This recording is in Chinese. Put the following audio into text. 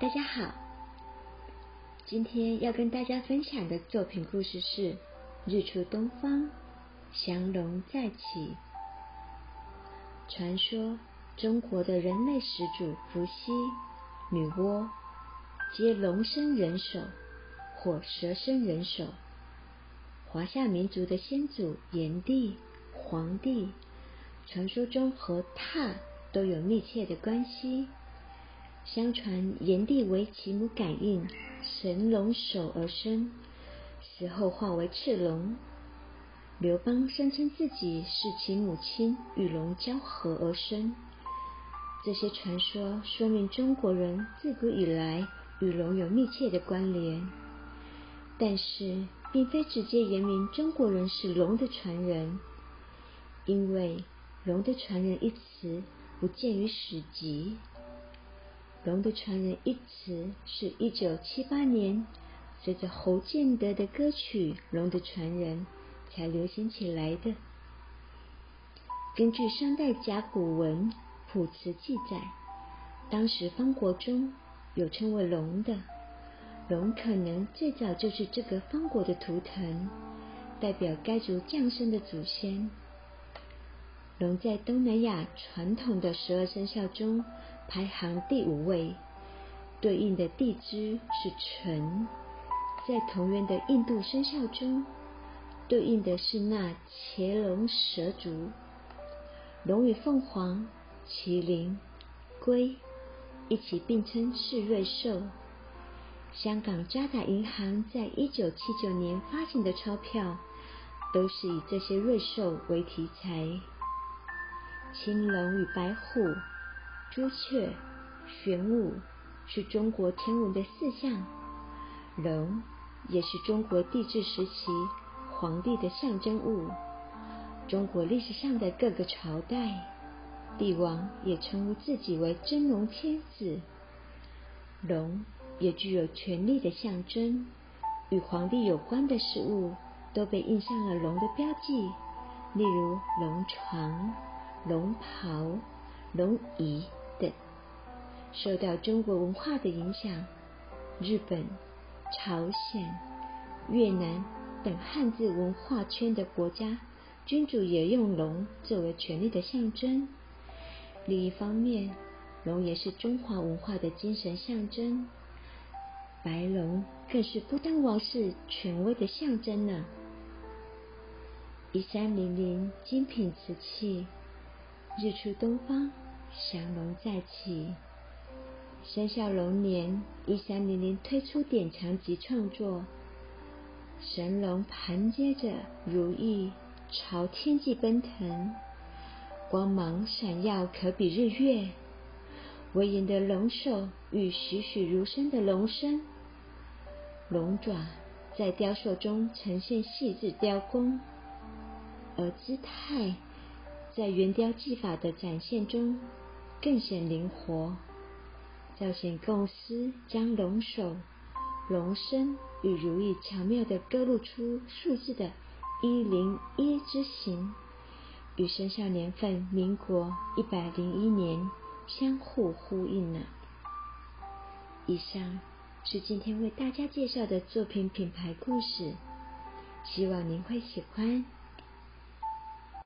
大家好，今天要跟大家分享的作品故事是《日出东方，降龙再起》。传说中国的人类始祖伏羲、女娲，皆龙生人首或蛇生人首。华夏民族的先祖炎帝、黄帝，传说中和他都有密切的关系。相传炎帝为其母感应神龙首而生，死后化为赤龙。刘邦声称自己是其母亲与龙交合而生。这些传说说明中国人自古以来与龙有密切的关联，但是并非直接言明中国人是龙的传人，因为“龙的传人”一词不见于史籍。龙的传人一词是一九七八年随着侯建德的歌曲《龙的传人》才流行起来的。根据商代甲骨文《卜辞》记载，当时方国中有称为龙的，龙可能最早就是这个方国的图腾，代表该族降生的祖先。龙在东南亚传统的十二生肖中。排行第五位，对应的地支是辰，在同源的印度生肖中，对应的是那茄龙蛇族。龙与凤凰、麒麟、龟一起并称是瑞兽。香港渣打银行在一九七九年发行的钞票，都是以这些瑞兽为题材。青龙与白虎。朱雀、玄武是中国天文的四象，龙也是中国帝制时期皇帝的象征物。中国历史上的各个朝代，帝王也称呼自己为真龙天子。龙也具有权力的象征，与皇帝有关的事物都被印上了龙的标记，例如龙床、龙袍、龙椅。等受到中国文化的影响，日本、朝鲜、越南等汉字文化圈的国家，君主也用龙作为权力的象征。另一方面，龙也是中华文化的精神象征，白龙更是不丹王室权威的象征呢。一三零零精品瓷器，日出东方。降龙再起，生肖龙年一三零零推出典藏级创作，神龙盘接着如意朝天际奔腾，光芒闪耀可比日月。威严的龙首与栩栩如生的龙身，龙爪在雕塑中呈现细致雕工，而姿态在圆雕技法的展现中。更显灵活，造型构思将龙首、龙身与如意巧妙地勾勒出数字的一零一之形，与生肖年份民国一百零一年相互呼应呢。以上是今天为大家介绍的作品品牌故事，希望您会喜欢。